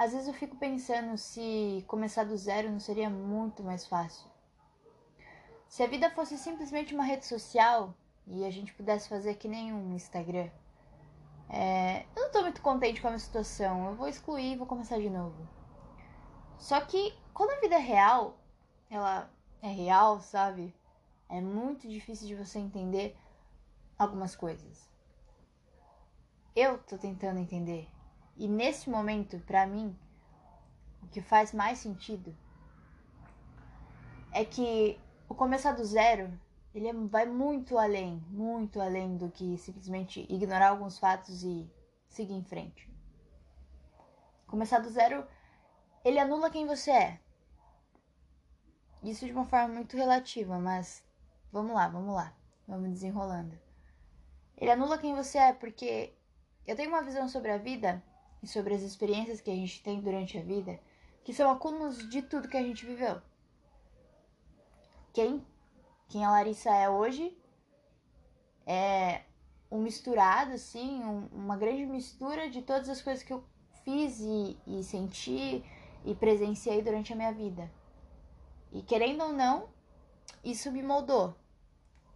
às vezes eu fico pensando se começar do zero não seria muito mais fácil. Se a vida fosse simplesmente uma rede social e a gente pudesse fazer que nem um Instagram. É, eu não tô muito contente com a minha situação. Eu vou excluir e vou começar de novo. Só que quando a vida é real, ela é real, sabe? É muito difícil de você entender algumas coisas. Eu tô tentando entender. E nesse momento, para mim, o que faz mais sentido é que o começar do zero, ele é, vai muito além, muito além do que simplesmente ignorar alguns fatos e seguir em frente. Começar do zero, ele anula quem você é. Isso de uma forma muito relativa, mas vamos lá, vamos lá, vamos desenrolando. Ele anula quem você é porque eu tenho uma visão sobre a vida e sobre as experiências que a gente tem durante a vida que são acúmulos de tudo que a gente viveu quem, quem a Larissa é hoje é um misturado, assim, um, uma grande mistura de todas as coisas que eu fiz e, e senti e presenciei durante a minha vida. E querendo ou não, isso me moldou,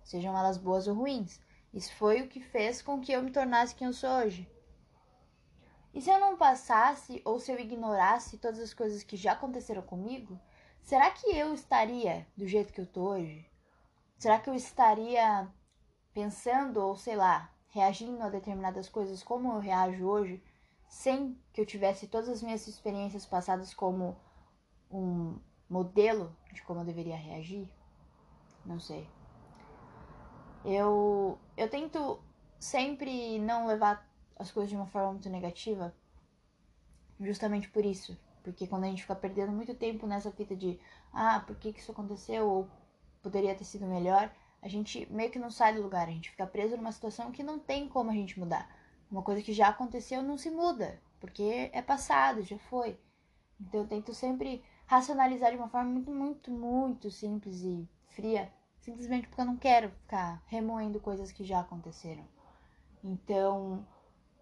sejam elas boas ou ruins. Isso foi o que fez com que eu me tornasse quem eu sou hoje. E se eu não passasse ou se eu ignorasse todas as coisas que já aconteceram comigo, Será que eu estaria do jeito que eu tô hoje? Será que eu estaria pensando ou sei lá, reagindo a determinadas coisas como eu reajo hoje, sem que eu tivesse todas as minhas experiências passadas como um modelo de como eu deveria reagir? Não sei. Eu eu tento sempre não levar as coisas de uma forma muito negativa, justamente por isso, porque quando a gente fica perdendo muito tempo nessa fita de ah, por que, que isso aconteceu? Ou poderia ter sido melhor, a gente meio que não sai do lugar, a gente fica preso numa situação que não tem como a gente mudar. Uma coisa que já aconteceu não se muda, porque é passado, já foi. Então eu tento sempre racionalizar de uma forma muito, muito, muito simples e fria, simplesmente porque eu não quero ficar remoendo coisas que já aconteceram. Então,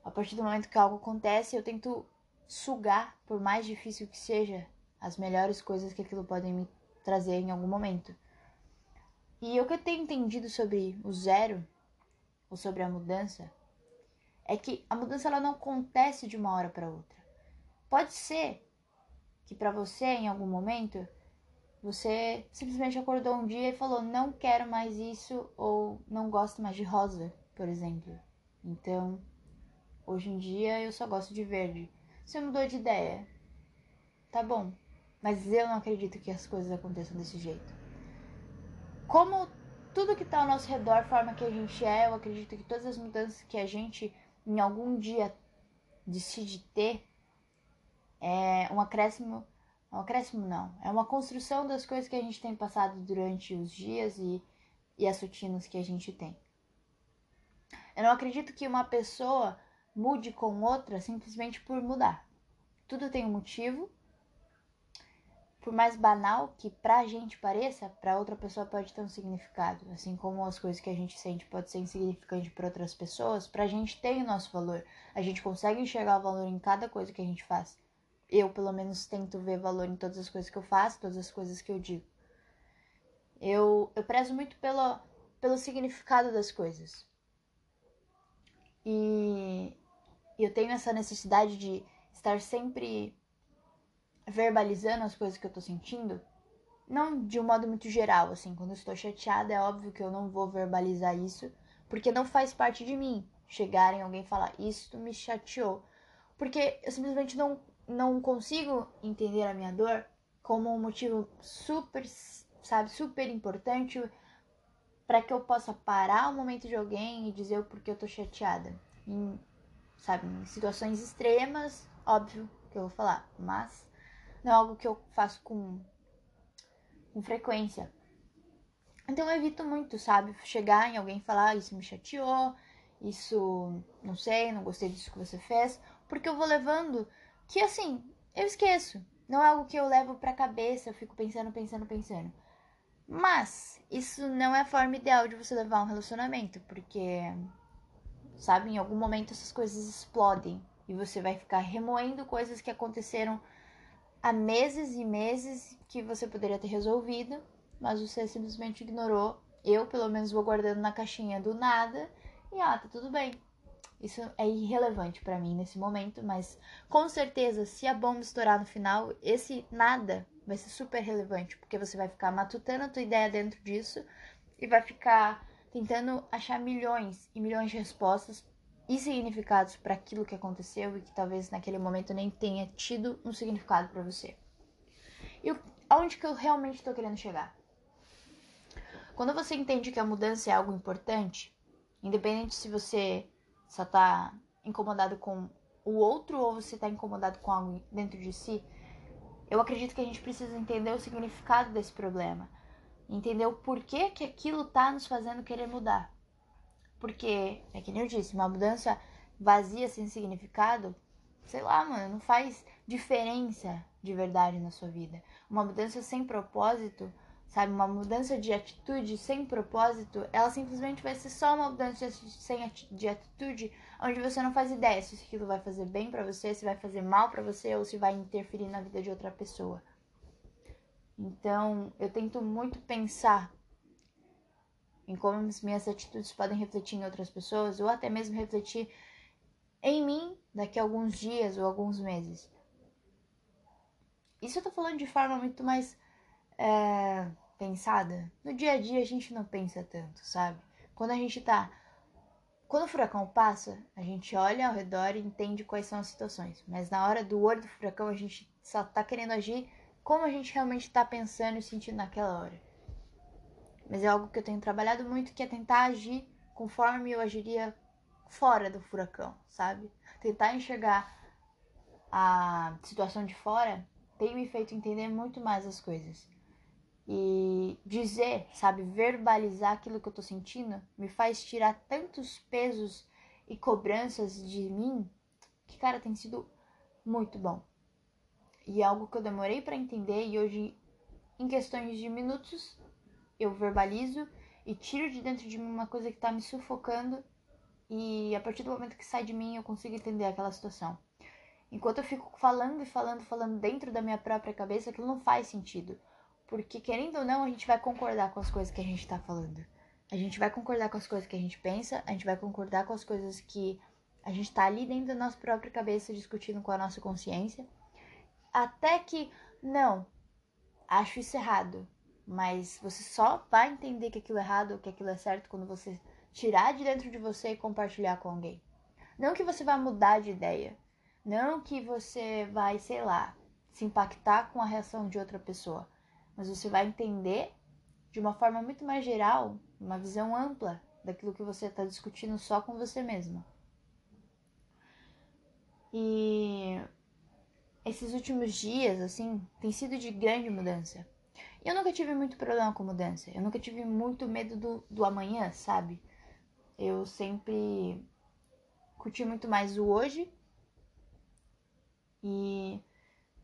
a partir do momento que algo acontece, eu tento sugar, por mais difícil que seja, as melhores coisas que aquilo pode me trazer em algum momento. E o que eu tenho entendido sobre o zero, ou sobre a mudança, é que a mudança ela não acontece de uma hora para outra. Pode ser que para você, em algum momento, você simplesmente acordou um dia e falou: Não quero mais isso, ou não gosto mais de rosa, por exemplo. Então, hoje em dia eu só gosto de verde. Você mudou de ideia. Tá bom. Mas eu não acredito que as coisas aconteçam desse jeito. Como tudo que tá ao nosso redor forma que a gente é, eu acredito que todas as mudanças que a gente em algum dia decide ter é um acréscimo. Um acréscimo não. É uma construção das coisas que a gente tem passado durante os dias e, e as rotinas que a gente tem. Eu não acredito que uma pessoa mude com outra simplesmente por mudar. Tudo tem um motivo. Por mais banal que pra gente pareça, pra outra pessoa pode ter um significado. Assim como as coisas que a gente sente pode ser insignificante para outras pessoas, pra gente tem o nosso valor. A gente consegue enxergar o valor em cada coisa que a gente faz. Eu, pelo menos, tento ver valor em todas as coisas que eu faço, todas as coisas que eu digo. Eu, eu prezo muito pelo, pelo significado das coisas. E e eu tenho essa necessidade de estar sempre verbalizando as coisas que eu tô sentindo. Não de um modo muito geral, assim, quando eu estou chateada, é óbvio que eu não vou verbalizar isso, porque não faz parte de mim chegar em alguém e falar isso me chateou. Porque eu simplesmente não, não consigo entender a minha dor como um motivo super, sabe, super importante para que eu possa parar o momento de alguém e dizer o porquê eu tô chateada sabe? Em situações extremas, óbvio que eu vou falar, mas não é algo que eu faço com, com frequência. Então eu evito muito, sabe? Chegar em alguém e falar, ah, isso me chateou, isso não sei, não gostei disso que você fez, porque eu vou levando que assim, eu esqueço. Não é algo que eu levo pra cabeça, eu fico pensando, pensando, pensando. Mas isso não é a forma ideal de você levar um relacionamento, porque sabe? Em algum momento essas coisas explodem E você vai ficar remoendo coisas que aconteceram há meses e meses que você poderia ter resolvido, mas você simplesmente ignorou. Eu, pelo menos, vou guardando na caixinha do nada e ah, tá tudo bem. Isso é irrelevante para mim nesse momento, mas com certeza, se a bomba estourar no final, esse nada vai ser super relevante, porque você vai ficar matutando a tua ideia dentro disso e vai ficar tentando achar milhões e milhões de respostas e significados para aquilo que aconteceu e que talvez naquele momento nem tenha tido um significado para você. E aonde que eu realmente estou querendo chegar? Quando você entende que a mudança é algo importante, independente se você só tá incomodado com o outro ou você tá incomodado com algo dentro de si, eu acredito que a gente precisa entender o significado desse problema, entender o porquê que aquilo tá nos fazendo querer mudar. Porque, é que nem eu disse, uma mudança vazia, sem significado, sei lá, mano, não faz diferença de verdade na sua vida. Uma mudança sem propósito sabe? Uma mudança de atitude sem propósito, ela simplesmente vai ser só uma mudança de atitude, onde você não faz ideia se aquilo vai fazer bem para você, se vai fazer mal para você ou se vai interferir na vida de outra pessoa. Então, eu tento muito pensar em como as minhas atitudes podem refletir em outras pessoas ou até mesmo refletir em mim daqui a alguns dias ou alguns meses. Isso eu tô falando de forma muito mais é, pensada, no dia a dia a gente não pensa tanto, sabe? Quando a gente tá. Quando o furacão passa, a gente olha ao redor e entende quais são as situações. Mas na hora do olho do furacão, a gente só tá querendo agir como a gente realmente tá pensando e sentindo naquela hora. Mas é algo que eu tenho trabalhado muito, que é tentar agir conforme eu agiria fora do furacão, sabe? Tentar enxergar a situação de fora tem me feito entender muito mais as coisas. E dizer, sabe, verbalizar aquilo que eu tô sentindo me faz tirar tantos pesos e cobranças de mim que, cara, tem sido muito bom. E é algo que eu demorei para entender e hoje, em questões de minutos, eu verbalizo e tiro de dentro de mim uma coisa que tá me sufocando e a partir do momento que sai de mim eu consigo entender aquela situação. Enquanto eu fico falando e falando, falando dentro da minha própria cabeça, aquilo não faz sentido. Porque, querendo ou não, a gente vai concordar com as coisas que a gente tá falando. A gente vai concordar com as coisas que a gente pensa, a gente vai concordar com as coisas que a gente tá ali dentro da nossa própria cabeça discutindo com a nossa consciência. Até que, não, acho isso errado. Mas você só vai entender que aquilo é errado ou que aquilo é certo quando você tirar de dentro de você e compartilhar com alguém. Não que você vai mudar de ideia. Não que você vai, sei lá, se impactar com a reação de outra pessoa mas você vai entender de uma forma muito mais geral, uma visão ampla daquilo que você está discutindo só com você mesma. E esses últimos dias, assim, tem sido de grande mudança. E eu nunca tive muito problema com mudança. Eu nunca tive muito medo do, do amanhã, sabe? Eu sempre curti muito mais o hoje. E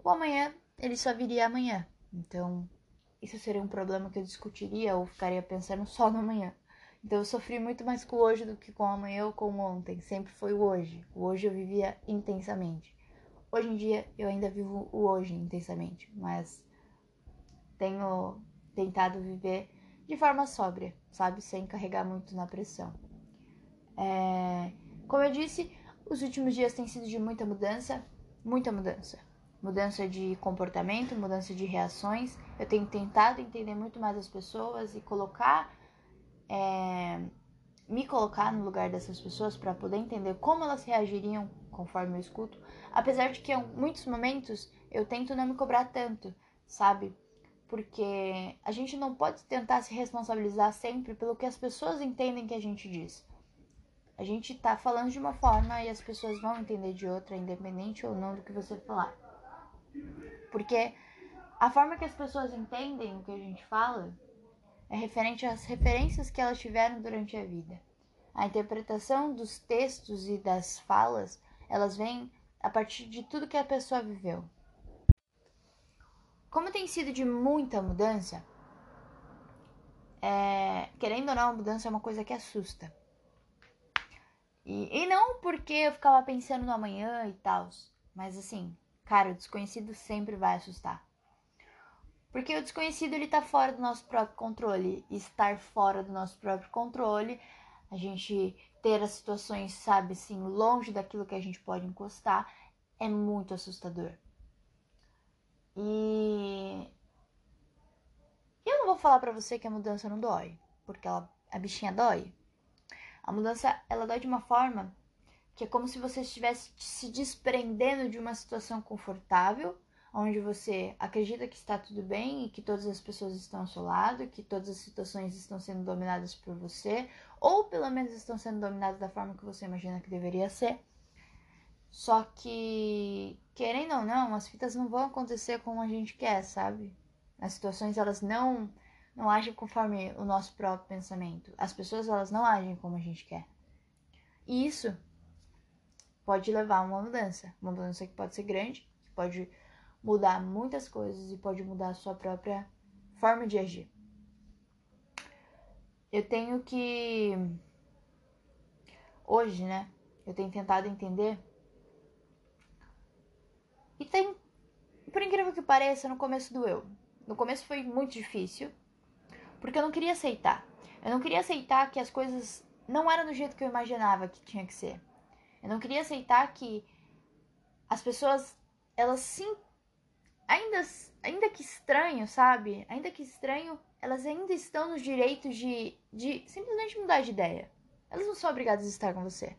o amanhã, ele só viria amanhã. Então, isso seria um problema que eu discutiria ou ficaria pensando só no amanhã. Então eu sofri muito mais com o hoje do que com o amanhã ou com o ontem. Sempre foi o hoje. O hoje eu vivia intensamente. Hoje em dia eu ainda vivo o hoje intensamente, mas tenho tentado viver de forma sóbria, sabe? Sem carregar muito na pressão. É... Como eu disse, os últimos dias têm sido de muita mudança, muita mudança mudança de comportamento, mudança de reações. Eu tenho tentado entender muito mais as pessoas e colocar, é, me colocar no lugar dessas pessoas para poder entender como elas reagiriam conforme eu escuto. Apesar de que em muitos momentos eu tento não me cobrar tanto, sabe? Porque a gente não pode tentar se responsabilizar sempre pelo que as pessoas entendem que a gente diz. A gente tá falando de uma forma e as pessoas vão entender de outra, independente ou não do que você falar. Porque a forma que as pessoas entendem o que a gente fala é referente às referências que elas tiveram durante a vida. A interpretação dos textos e das falas, elas vêm a partir de tudo que a pessoa viveu. Como tem sido de muita mudança, é, querendo ou não, a mudança é uma coisa que assusta. E, e não porque eu ficava pensando no amanhã e tal, mas assim, cara, o desconhecido sempre vai assustar. Porque o desconhecido ele tá fora do nosso próprio controle. E estar fora do nosso próprio controle, a gente ter as situações, sabe, assim, longe daquilo que a gente pode encostar, é muito assustador. E eu não vou falar para você que a mudança não dói, porque ela, a bichinha dói. A mudança, ela dói de uma forma que é como se você estivesse se desprendendo de uma situação confortável onde você acredita que está tudo bem e que todas as pessoas estão ao seu lado, que todas as situações estão sendo dominadas por você, ou pelo menos estão sendo dominadas da forma que você imagina que deveria ser. Só que, querendo ou não, as fitas não vão acontecer como a gente quer, sabe? As situações elas não não agem conforme o nosso próprio pensamento. As pessoas elas não agem como a gente quer. E isso pode levar a uma mudança, uma mudança que pode ser grande, que pode mudar muitas coisas e pode mudar a sua própria forma de agir. Eu tenho que. Hoje, né? Eu tenho tentado entender. E tem. Por incrível que pareça, no começo doeu. No começo foi muito difícil. Porque eu não queria aceitar. Eu não queria aceitar que as coisas não eram do jeito que eu imaginava que tinha que ser. Eu não queria aceitar que as pessoas, elas sim ainda, ainda que estranho, sabe? Ainda que estranho, elas ainda estão nos direitos de, de simplesmente mudar de ideia. Elas não são obrigadas a estar com você.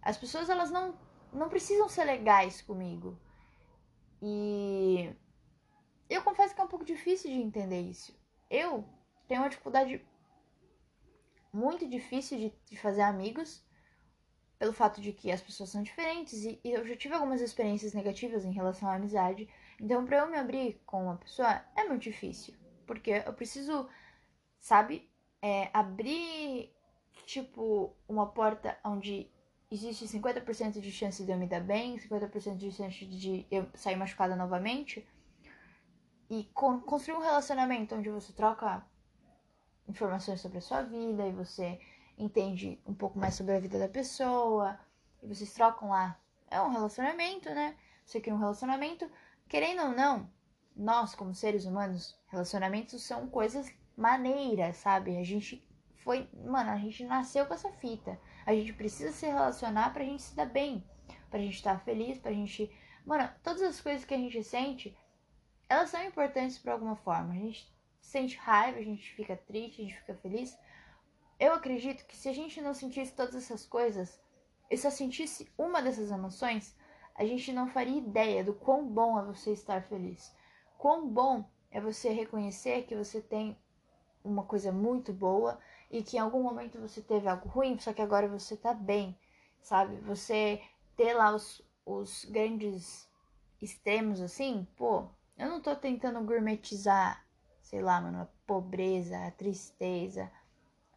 As pessoas, elas não, não precisam ser legais comigo. E eu confesso que é um pouco difícil de entender isso. Eu tenho uma dificuldade muito difícil de, de fazer amigos pelo fato de que as pessoas são diferentes e, e eu já tive algumas experiências negativas em relação à amizade então, para eu me abrir com uma pessoa é muito difícil, porque eu preciso, sabe, é, abrir tipo uma porta onde existe 50% de chance de eu me dar bem, 50% de chance de eu sair machucada novamente. E con construir um relacionamento onde você troca informações sobre a sua vida e você entende um pouco mais sobre a vida da pessoa, e vocês trocam lá. É um relacionamento, né? Você cria um relacionamento Querendo ou não, nós, como seres humanos, relacionamentos são coisas maneiras, sabe? A gente foi. Mano, a gente nasceu com essa fita. A gente precisa se relacionar pra gente se dar bem. Pra gente estar feliz, pra gente. Mano, todas as coisas que a gente sente, elas são importantes por alguma forma. A gente sente raiva, a gente fica triste, a gente fica feliz. Eu acredito que se a gente não sentisse todas essas coisas e só sentisse uma dessas emoções, a gente não faria ideia do quão bom é você estar feliz. Quão bom é você reconhecer que você tem uma coisa muito boa e que em algum momento você teve algo ruim, só que agora você tá bem, sabe? Você ter lá os, os grandes extremos assim, pô, eu não tô tentando gourmetizar, sei lá, mano, a pobreza, a tristeza,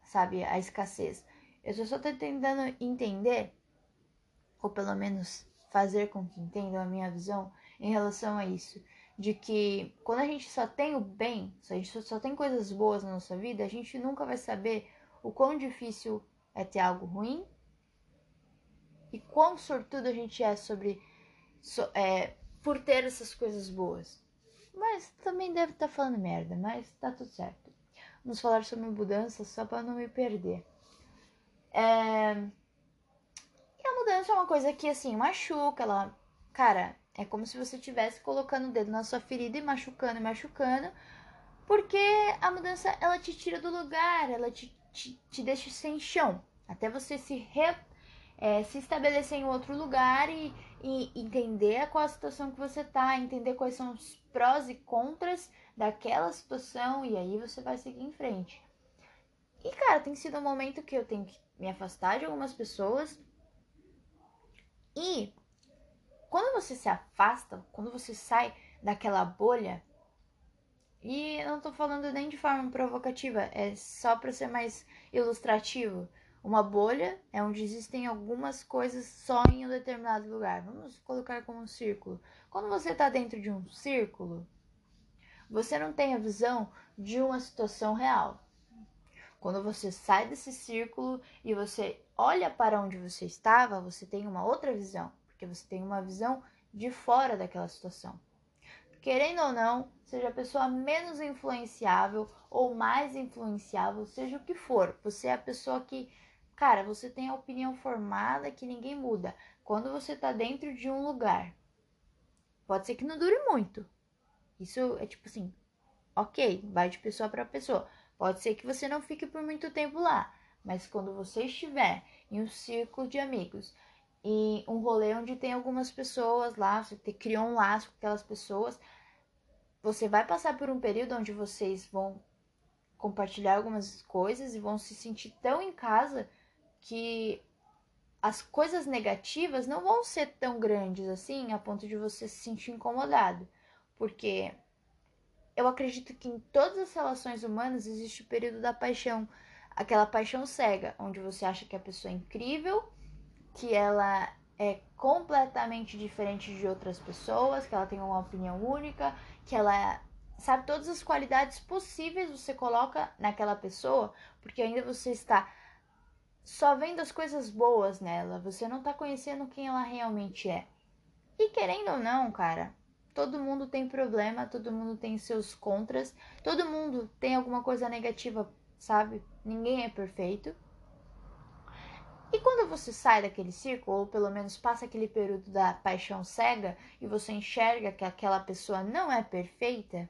sabe, a escassez. Eu só tô tentando entender, ou pelo menos fazer com que entendam a minha visão em relação a isso. De que quando a gente só tem o bem, se a gente só tem coisas boas na nossa vida, a gente nunca vai saber o quão difícil é ter algo ruim e quão sortudo a gente é sobre so, é, por ter essas coisas boas. Mas também deve estar tá falando merda, mas tá tudo certo. Vamos falar sobre mudança só para não me perder. É mudança é uma coisa que, assim, machuca, ela. Cara, é como se você estivesse colocando o dedo na sua ferida e machucando e machucando. Porque a mudança, ela te tira do lugar, ela te, te, te deixa sem chão. Até você se, re, é, se estabelecer em outro lugar e, e entender qual a situação que você tá, entender quais são os prós e contras daquela situação e aí você vai seguir em frente. E cara, tem sido um momento que eu tenho que me afastar de algumas pessoas e quando você se afasta, quando você sai daquela bolha, e eu não tô falando nem de forma provocativa, é só para ser mais ilustrativo. Uma bolha é onde existem algumas coisas só em um determinado lugar. Vamos colocar como um círculo. Quando você está dentro de um círculo, você não tem a visão de uma situação real. Quando você sai desse círculo e você olha para onde você estava, você tem uma outra visão, porque você tem uma visão de fora daquela situação. Querendo ou não, seja a pessoa menos influenciável ou mais influenciável, seja o que for, você é a pessoa que, cara, você tem a opinião formada que ninguém muda. Quando você está dentro de um lugar, pode ser que não dure muito. Isso é tipo assim, ok, vai de pessoa para pessoa. Pode ser que você não fique por muito tempo lá, mas quando você estiver em um círculo de amigos, em um rolê onde tem algumas pessoas lá, você criou um laço com aquelas pessoas, você vai passar por um período onde vocês vão compartilhar algumas coisas e vão se sentir tão em casa que as coisas negativas não vão ser tão grandes assim a ponto de você se sentir incomodado. Porque eu acredito que em todas as relações humanas existe o período da paixão, aquela paixão cega, onde você acha que a pessoa é incrível, que ela é completamente diferente de outras pessoas, que ela tem uma opinião única, que ela sabe todas as qualidades possíveis você coloca naquela pessoa, porque ainda você está só vendo as coisas boas nela, você não está conhecendo quem ela realmente é. E querendo ou não, cara, Todo mundo tem problema, todo mundo tem seus contras, todo mundo tem alguma coisa negativa, sabe? Ninguém é perfeito. E quando você sai daquele círculo, ou pelo menos passa aquele período da paixão cega e você enxerga que aquela pessoa não é perfeita,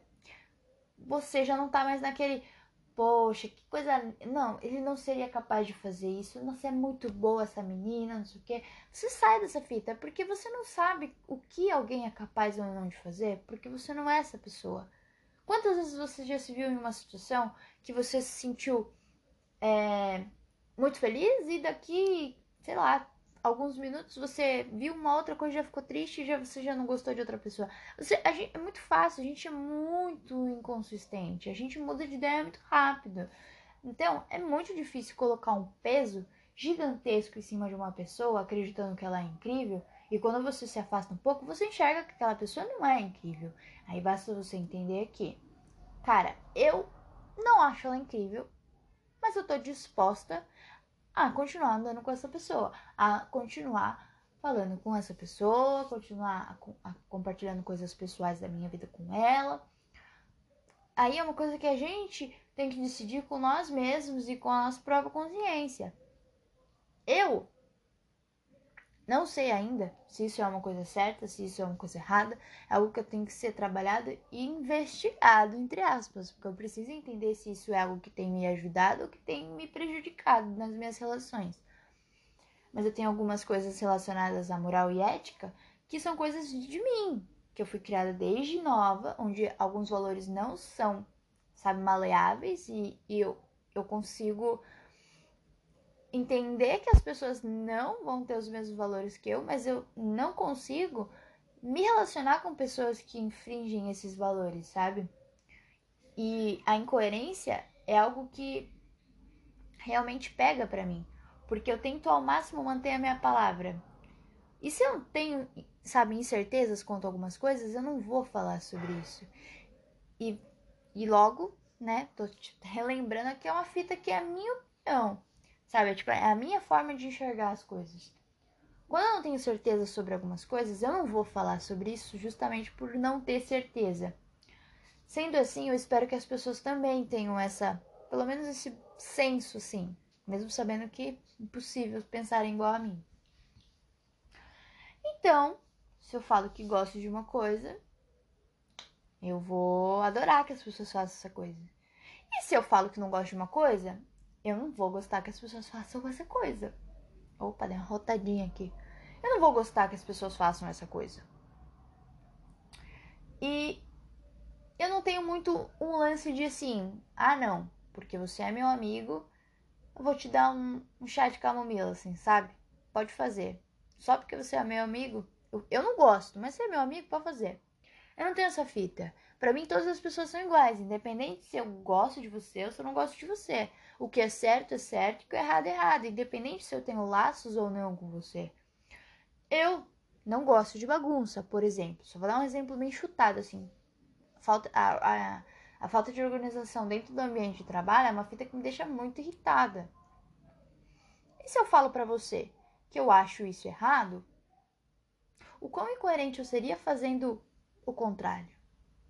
você já não tá mais naquele poxa, que coisa. Não, ele não seria capaz de fazer isso. Nossa, é muito boa essa menina, não sei o quê. Você sai dessa fita porque você não sabe o que alguém é capaz ou não de fazer, porque você não é essa pessoa. Quantas vezes você já se viu em uma situação que você se sentiu é, muito feliz e daqui, sei lá, alguns minutos você viu uma outra coisa, já ficou triste e já, você já não gostou de outra pessoa. Você, gente, é muito fácil, a gente é muito inconsistente, a gente muda de ideia muito rápido. Então, é muito difícil colocar um peso gigantesco em cima de uma pessoa, acreditando que ela é incrível, e quando você se afasta um pouco, você enxerga que aquela pessoa não é incrível. Aí basta você entender que, cara, eu não acho ela incrível, mas eu tô disposta a continuar andando com essa pessoa, a continuar falando com essa pessoa, continuar a, a, compartilhando coisas pessoais da minha vida com ela. Aí é uma coisa que a gente tem que decidir com nós mesmos e com a nossa própria consciência. Eu não sei ainda se isso é uma coisa certa, se isso é uma coisa errada. É algo que eu tenho que ser trabalhado e investigado, entre aspas, porque eu preciso entender se isso é algo que tem me ajudado ou que tem me prejudicado nas minhas relações. Mas eu tenho algumas coisas relacionadas à moral e ética que são coisas de mim, que eu fui criada desde nova, onde alguns valores não são, sabe, maleáveis e, e eu, eu consigo entender que as pessoas não vão ter os mesmos valores que eu, mas eu não consigo me relacionar com pessoas que infringem esses valores, sabe? E a incoerência é algo que realmente pega para mim, porque eu tento ao máximo manter a minha palavra. E se eu tenho, sabe, incertezas quanto a algumas coisas, eu não vou falar sobre isso. E, e logo, né, tô relembrando que é uma fita que é a minha opinião. Sabe? Tipo, é a minha forma de enxergar as coisas. Quando eu não tenho certeza sobre algumas coisas, eu não vou falar sobre isso justamente por não ter certeza. Sendo assim, eu espero que as pessoas também tenham essa, pelo menos esse senso, assim, mesmo sabendo que é impossível pensarem igual a mim. Então, se eu falo que gosto de uma coisa, eu vou adorar que as pessoas façam essa coisa. E se eu falo que não gosto de uma coisa, eu não vou gostar que as pessoas façam essa coisa. Opa, deu uma rotadinha aqui. Eu não vou gostar que as pessoas façam essa coisa. E eu não tenho muito um lance de assim, ah não, porque você é meu amigo, eu vou te dar um, um chá de camomila, assim, sabe? Pode fazer. Só porque você é meu amigo, eu, eu não gosto, mas você é meu amigo, pode fazer. Eu não tenho essa fita. Para mim, todas as pessoas são iguais, independente se eu gosto de você ou se eu não gosto de você. O que é certo é certo e o que é errado é errado, independente se eu tenho laços ou não com você. Eu não gosto de bagunça, por exemplo. Só vou dar um exemplo bem chutado assim. Falta a, a, A falta de organização dentro do ambiente de trabalho é uma fita que me deixa muito irritada. E se eu falo para você que eu acho isso errado, o quão incoerente eu seria fazendo o contrário?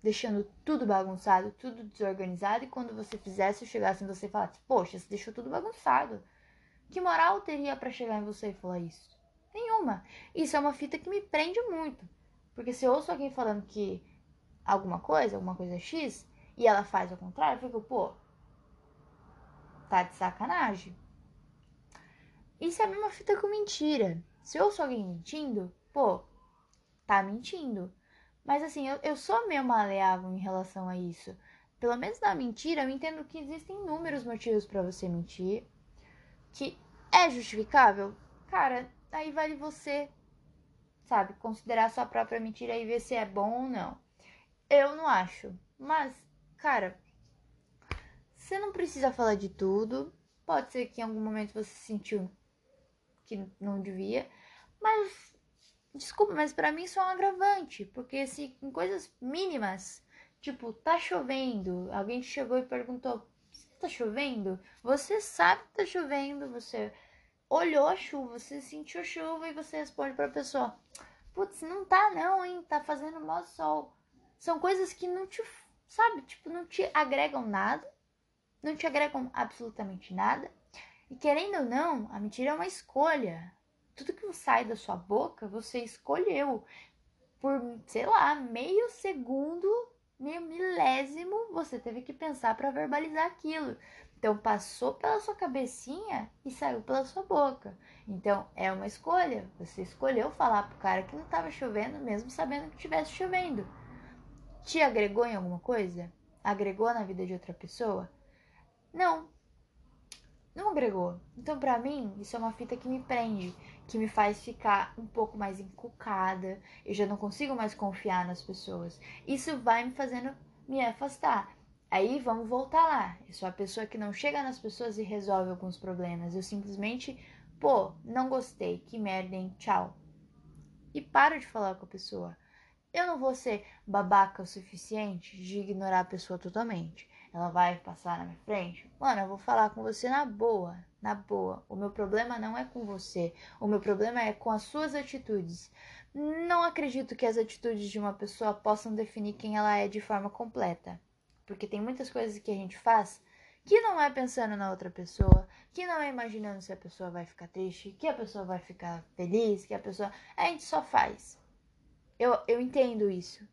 Deixando tudo bagunçado, tudo desorganizado, e quando você fizesse, chegasse em você e falasse: Poxa, você deixou tudo bagunçado. Que moral teria para chegar em você e falar isso? Nenhuma. Isso é uma fita que me prende muito. Porque se eu ouço alguém falando que alguma coisa, alguma coisa X, e ela faz o contrário, eu fico, pô, tá de sacanagem. Isso é a mesma fita com mentira. Se eu ouço alguém mentindo, pô, tá mentindo. Mas assim, eu, eu sou meio maleável em relação a isso. Pelo menos na mentira, eu entendo que existem inúmeros motivos para você mentir. Que é justificável? Cara, aí vale você, sabe, considerar sua própria mentira e ver se é bom ou não. Eu não acho. Mas, cara, você não precisa falar de tudo. Pode ser que em algum momento você sentiu que não devia. Mas, desculpa, mas para mim isso é um agravante. Porque se em coisas mínimas, tipo, tá chovendo, alguém chegou e perguntou: tá chovendo? Você sabe que tá chovendo, você olhou a chuva, você sentiu chuva e você responde pra pessoa: Putz, não tá não, hein? Tá fazendo mau sol. São coisas que não te, sabe, tipo, não te agregam nada, não te agregam absolutamente nada. E querendo ou não, a mentira é uma escolha. Tudo que sai da sua boca, você escolheu. Por, sei lá, meio segundo, meio milésimo, você teve que pensar para verbalizar aquilo. Então passou pela sua cabecinha e saiu pela sua boca. Então é uma escolha. Você escolheu falar pro cara que não estava chovendo, mesmo sabendo que estivesse chovendo. Te agregou em alguma coisa? Agregou na vida de outra pessoa? Não. Não agregou. Então, para mim, isso é uma fita que me prende, que me faz ficar um pouco mais encucada. Eu já não consigo mais confiar nas pessoas. Isso vai me fazendo me afastar. Aí vamos voltar lá. Eu sou a pessoa que não chega nas pessoas e resolve alguns problemas. Eu simplesmente, pô, não gostei, que merda, hein? Tchau. E paro de falar com a pessoa. Eu não vou ser babaca o suficiente de ignorar a pessoa totalmente. Ela vai passar na minha frente. Mano, eu vou falar com você na boa, na boa. O meu problema não é com você. O meu problema é com as suas atitudes. Não acredito que as atitudes de uma pessoa possam definir quem ela é de forma completa. Porque tem muitas coisas que a gente faz que não é pensando na outra pessoa, que não é imaginando se a pessoa vai ficar triste, que a pessoa vai ficar feliz, que a pessoa. A gente só faz. Eu, eu entendo isso.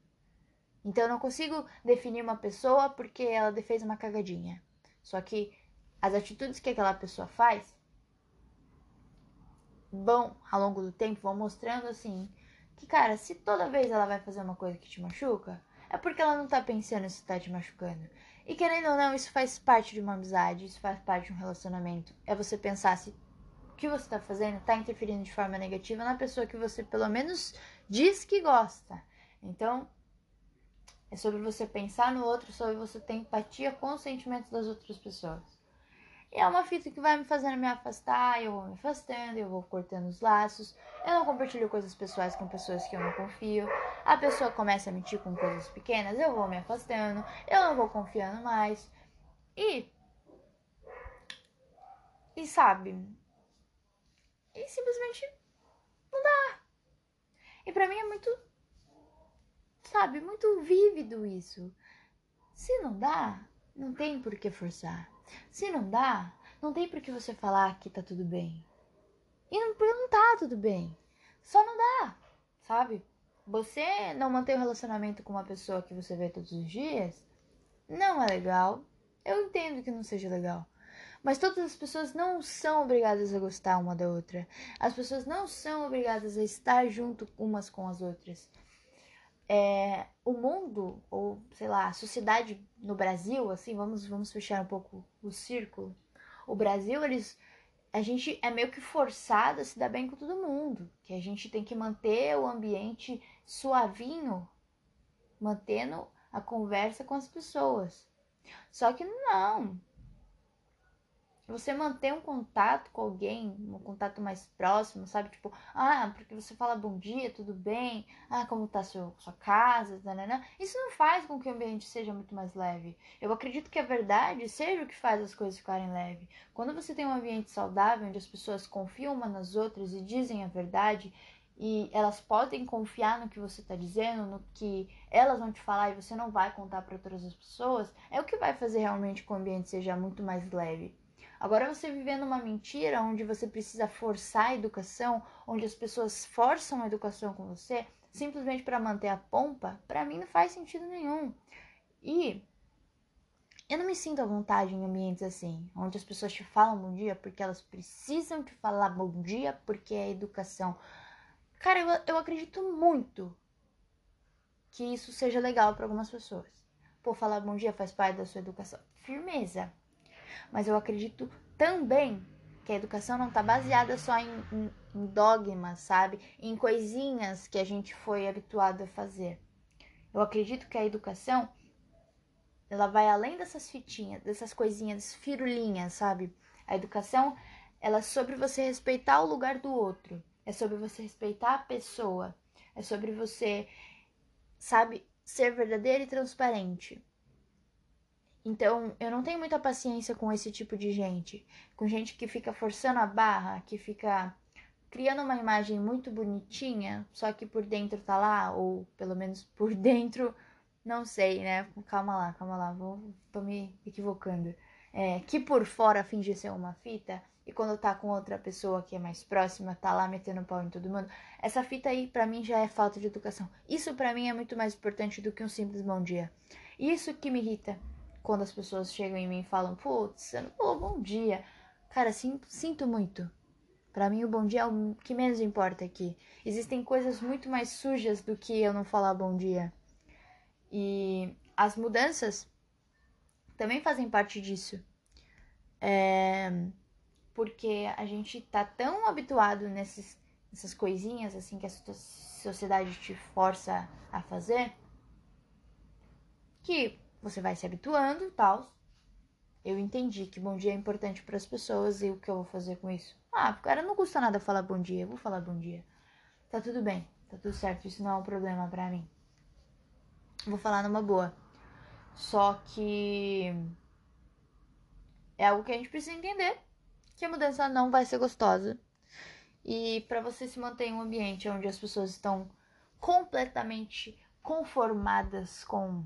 Então eu não consigo definir uma pessoa porque ela fez uma cagadinha. Só que as atitudes que aquela pessoa faz vão, ao longo do tempo, vão mostrando assim que, cara, se toda vez ela vai fazer uma coisa que te machuca, é porque ela não tá pensando se tá te machucando. E querendo ou não, isso faz parte de uma amizade, isso faz parte de um relacionamento. É você pensar se o que você tá fazendo tá interferindo de forma negativa na pessoa que você pelo menos diz que gosta. Então, é sobre você pensar no outro, sobre você ter empatia com os sentimentos das outras pessoas. E é uma fita que vai me fazendo me afastar, eu vou me afastando, eu vou cortando os laços. Eu não compartilho coisas pessoais com pessoas que eu não confio. A pessoa começa a mentir com coisas pequenas, eu vou me afastando, eu não vou confiando mais. E. E sabe? E simplesmente não dá. E para mim é muito, sabe, muito vívido isso. Se não dá, não tem por que forçar. Se não dá, não tem por que você falar que tá tudo bem. E não, tá tudo bem. Só não dá, sabe? Você não manter um relacionamento com uma pessoa que você vê todos os dias não é legal. Eu entendo que não seja legal. Mas todas as pessoas não são obrigadas a gostar uma da outra. As pessoas não são obrigadas a estar junto umas com as outras. É, o mundo, ou sei lá, a sociedade no Brasil, assim, vamos, vamos fechar um pouco o círculo. O Brasil, eles. A gente é meio que forçado a se dar bem com todo mundo. Que a gente tem que manter o ambiente suavinho, mantendo a conversa com as pessoas. Só que não, você manter um contato com alguém, um contato mais próximo, sabe? Tipo, ah, porque você fala bom dia, tudo bem? Ah, como tá seu, sua casa? Nanana. Isso não faz com que o ambiente seja muito mais leve. Eu acredito que a verdade seja o que faz as coisas ficarem leves. Quando você tem um ambiente saudável, onde as pessoas confiam umas nas outras e dizem a verdade, e elas podem confiar no que você está dizendo, no que elas vão te falar e você não vai contar para outras pessoas, é o que vai fazer realmente com o ambiente seja muito mais leve. Agora você vivendo uma mentira onde você precisa forçar a educação, onde as pessoas forçam a educação com você, simplesmente para manter a pompa, para mim não faz sentido nenhum. E eu não me sinto à vontade em ambientes assim, onde as pessoas te falam bom dia porque elas precisam te falar bom dia porque é educação. Cara, eu, eu acredito muito que isso seja legal para algumas pessoas. Pô, falar bom dia faz parte da sua educação. Firmeza. Mas eu acredito também que a educação não está baseada só em, em, em dogmas, sabe? Em coisinhas que a gente foi habituado a fazer. Eu acredito que a educação ela vai além dessas fitinhas, dessas coisinhas, firulinhas, sabe? A educação ela é sobre você respeitar o lugar do outro, é sobre você respeitar a pessoa, é sobre você, sabe, ser verdadeiro e transparente. Então, eu não tenho muita paciência com esse tipo de gente. Com gente que fica forçando a barra, que fica criando uma imagem muito bonitinha, só que por dentro tá lá, ou pelo menos por dentro, não sei, né? Calma lá, calma lá, vou, tô me equivocando. É, que por fora finge ser uma fita, e quando tá com outra pessoa que é mais próxima, tá lá metendo pau em todo mundo. Essa fita aí, para mim, já é falta de educação. Isso para mim é muito mais importante do que um simples bom dia. Isso que me irrita quando as pessoas chegam em mim e falam, putz, falou bom dia. Cara, sinto, sinto muito. Para mim, o bom dia é o que menos importa aqui. Existem coisas muito mais sujas do que eu não falar bom dia. E as mudanças também fazem parte disso. É... Porque a gente tá tão habituado nesses, nessas coisinhas assim que a sociedade te força a fazer que você vai se habituando e tal. Eu entendi que bom dia é importante para as pessoas e o que eu vou fazer com isso? Ah, cara, não custa nada falar bom dia, eu vou falar bom dia. Tá tudo bem, tá tudo certo, isso não é um problema para mim. Vou falar numa boa. Só que é algo que a gente precisa entender que a mudança não vai ser gostosa. E para você se manter em um ambiente onde as pessoas estão completamente conformadas com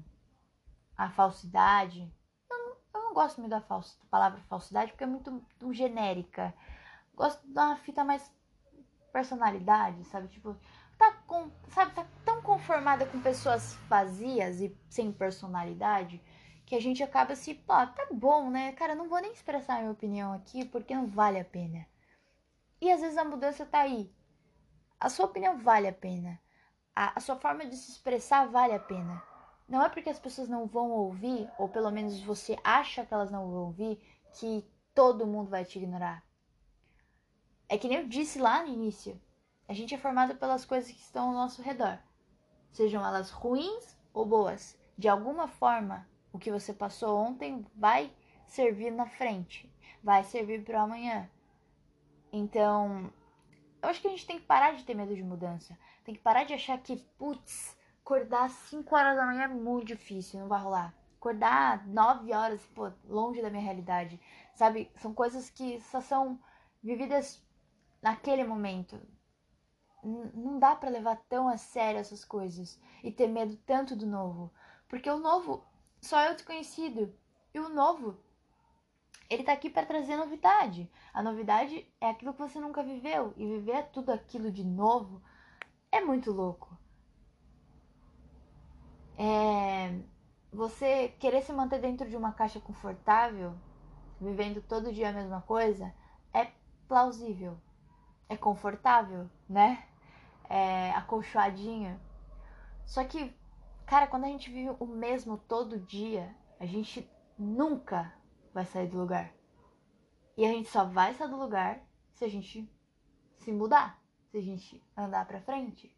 a falsidade. Eu não, eu não gosto muito da, falsa, da palavra falsidade porque é muito, muito genérica. Gosto de uma fita mais personalidade, sabe? Tipo, tá com, sabe, tá tão conformada com pessoas vazias e sem personalidade que a gente acaba se, pô, tá bom, né? Cara, não vou nem expressar minha opinião aqui porque não vale a pena. E às vezes a mudança tá aí. A sua opinião vale a pena. A, a sua forma de se expressar vale a pena. Não é porque as pessoas não vão ouvir, ou pelo menos você acha que elas não vão ouvir, que todo mundo vai te ignorar. É que nem eu disse lá no início. A gente é formado pelas coisas que estão ao nosso redor. Sejam elas ruins ou boas. De alguma forma, o que você passou ontem vai servir na frente. Vai servir para amanhã. Então, eu acho que a gente tem que parar de ter medo de mudança. Tem que parar de achar que, putz, acordar às 5 horas da manhã é muito difícil, não vai rolar. Acordar 9 horas, pô, longe da minha realidade. Sabe? São coisas que só são vividas naquele momento. não dá para levar tão a sério essas coisas e ter medo tanto do novo. Porque o novo só é o desconhecido. E o novo, ele tá aqui para trazer novidade. A novidade é aquilo que você nunca viveu. E viver tudo aquilo de novo é muito louco é, você querer se manter dentro de uma caixa confortável, vivendo todo dia a mesma coisa, é plausível, é confortável, né? É acolchoadinho. Só que, cara, quando a gente vive o mesmo todo dia, a gente nunca vai sair do lugar. E a gente só vai sair do lugar se a gente se mudar, se a gente andar pra frente.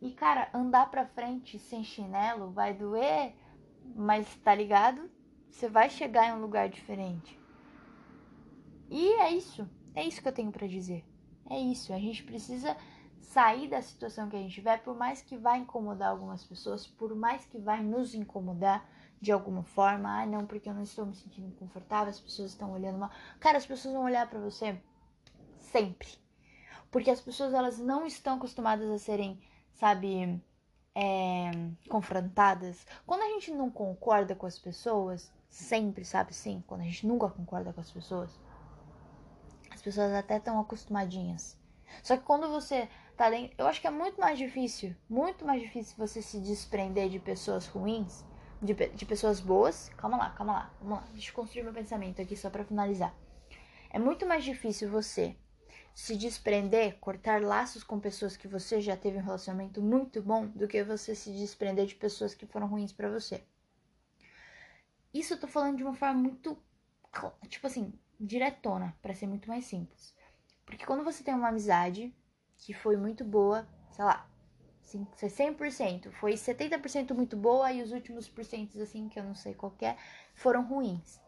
E, cara, andar pra frente sem chinelo vai doer, mas tá ligado? Você vai chegar em um lugar diferente. E é isso. É isso que eu tenho para dizer. É isso. A gente precisa sair da situação que a gente tiver, por mais que vai incomodar algumas pessoas, por mais que vai nos incomodar de alguma forma. Ah, não, porque eu não estou me sentindo confortável, as pessoas estão olhando mal. Cara, as pessoas vão olhar para você sempre. Porque as pessoas elas não estão acostumadas a serem, sabe, é, confrontadas. Quando a gente não concorda com as pessoas, sempre, sabe, sim, quando a gente nunca concorda com as pessoas, as pessoas até estão acostumadinhas. Só que quando você tá dentro, eu acho que é muito mais difícil, muito mais difícil você se desprender de pessoas ruins, de, de pessoas boas. Calma lá, calma lá, vamos lá, deixa eu construir meu pensamento aqui só para finalizar. É muito mais difícil você se desprender, cortar laços com pessoas que você já teve um relacionamento muito bom, do que você se desprender de pessoas que foram ruins para você. Isso eu tô falando de uma forma muito, tipo assim, diretona, para ser muito mais simples. Porque quando você tem uma amizade que foi muito boa, sei lá, 100%, foi 70% muito boa e os últimos porcentos, assim, que eu não sei qual é, foram ruins.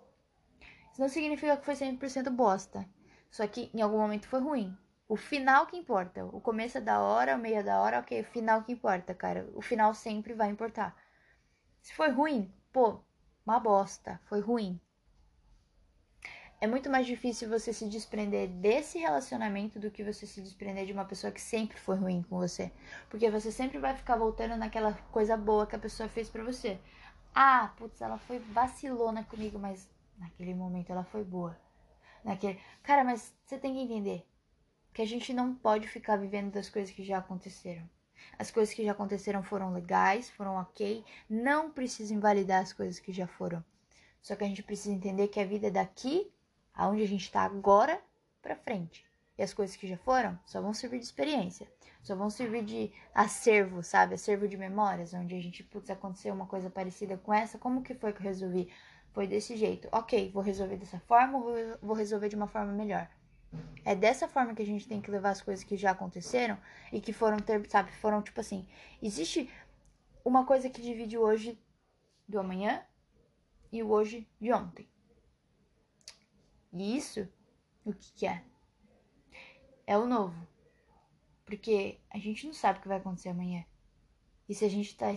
Isso não significa que foi 100% bosta. Só que em algum momento foi ruim. O final que importa. O começo é da hora, o meio é da hora, ok. O final que importa, cara. O final sempre vai importar. Se foi ruim, pô, uma bosta. Foi ruim. É muito mais difícil você se desprender desse relacionamento do que você se desprender de uma pessoa que sempre foi ruim com você. Porque você sempre vai ficar voltando naquela coisa boa que a pessoa fez para você. Ah, putz, ela foi vacilona comigo, mas naquele momento ela foi boa naquele. Cara, mas você tem que entender que a gente não pode ficar vivendo das coisas que já aconteceram. As coisas que já aconteceram foram legais, foram ok. Não precisa invalidar as coisas que já foram. Só que a gente precisa entender que a vida é daqui, aonde a gente está agora, para frente. E as coisas que já foram só vão servir de experiência. Só vão servir de acervo, sabe? Acervo de memórias, onde a gente, putz, aconteceu uma coisa parecida com essa. Como que foi que eu resolvi? Foi desse jeito. Ok, vou resolver dessa forma ou vou resolver de uma forma melhor? É dessa forma que a gente tem que levar as coisas que já aconteceram e que foram ter, sabe, foram tipo assim. Existe uma coisa que divide o hoje do amanhã e o hoje de ontem. E isso, o que, que é? É o novo. Porque a gente não sabe o que vai acontecer amanhã. E se a gente tá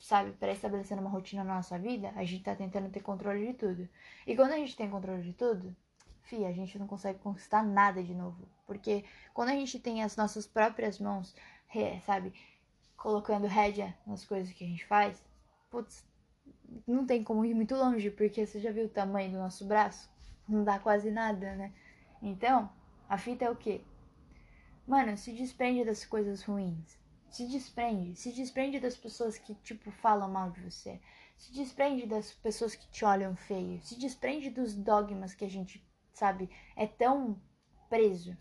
sabe, pré-estabelecendo uma rotina na nossa vida, a gente tá tentando ter controle de tudo. E quando a gente tem controle de tudo, fia, a gente não consegue conquistar nada de novo. Porque quando a gente tem as nossas próprias mãos, sabe, colocando rédea nas coisas que a gente faz, putz, não tem como ir muito longe, porque você já viu o tamanho do nosso braço? Não dá quase nada, né? Então, a fita é o quê? Mano, se desprende das coisas ruins. Se desprende. Se desprende das pessoas que, tipo, falam mal de você. Se desprende das pessoas que te olham feio. Se desprende dos dogmas que a gente, sabe, é tão preso.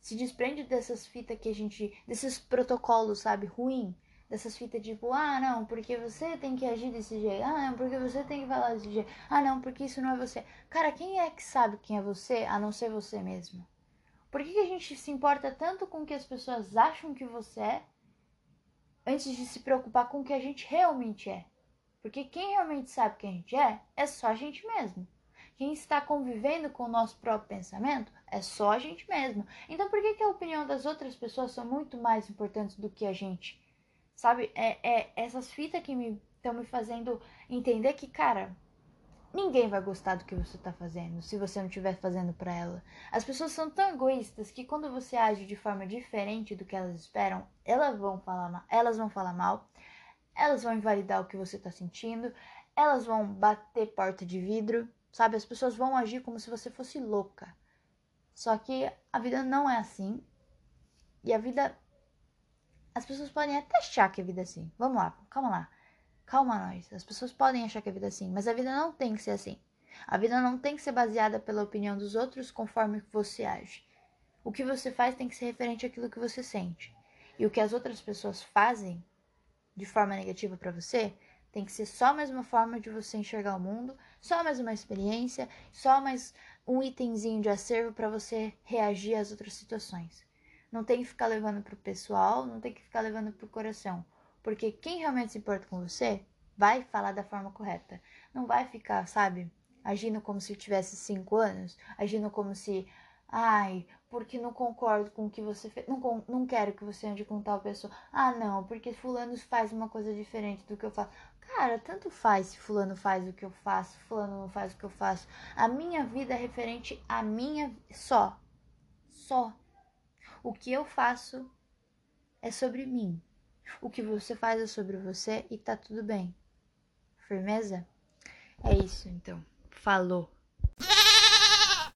Se desprende dessas fitas que a gente. desses protocolos, sabe, ruim. Dessas fitas tipo, ah, não, porque você tem que agir desse jeito. Ah, não, porque você tem que falar desse jeito. Ah, não, porque isso não é você. Cara, quem é que sabe quem é você a não ser você mesmo? Por que, que a gente se importa tanto com o que as pessoas acham que você é antes de se preocupar com o que a gente realmente é. Porque quem realmente sabe quem a gente é, é só a gente mesmo. Quem está convivendo com o nosso próprio pensamento é só a gente mesmo. Então por que, que a opinião das outras pessoas são muito mais importantes do que a gente? Sabe, é, é essas fitas que me estão me fazendo entender que, cara, Ninguém vai gostar do que você está fazendo se você não estiver fazendo para ela. As pessoas são tão egoístas que quando você age de forma diferente do que elas esperam, elas vão falar mal, elas vão falar mal, elas vão invalidar o que você está sentindo, elas vão bater porta de vidro, sabe? As pessoas vão agir como se você fosse louca. Só que a vida não é assim. E a vida. As pessoas podem até achar que a vida é assim. Vamos lá, calma lá. Calma nós. As pessoas podem achar que a vida é assim, mas a vida não tem que ser assim. A vida não tem que ser baseada pela opinião dos outros conforme você age. O que você faz tem que ser referente àquilo que você sente. E o que as outras pessoas fazem de forma negativa para você tem que ser só mais uma forma de você enxergar o mundo, só mais uma experiência, só mais um itemzinho de acervo para você reagir às outras situações. Não tem que ficar levando pro pessoal, não tem que ficar levando pro coração. Porque quem realmente se importa com você vai falar da forma correta. Não vai ficar, sabe, agindo como se tivesse cinco anos, agindo como se, ai, porque não concordo com o que você fez, não, não quero que você ande com tal pessoa. Ah, não, porque fulano faz uma coisa diferente do que eu faço. Cara, tanto faz se fulano faz o que eu faço, fulano não faz o que eu faço. A minha vida é referente a minha só. Só. O que eu faço é sobre mim. O que você faz é sobre você e tá tudo bem. Firmeza? É isso então. Falou.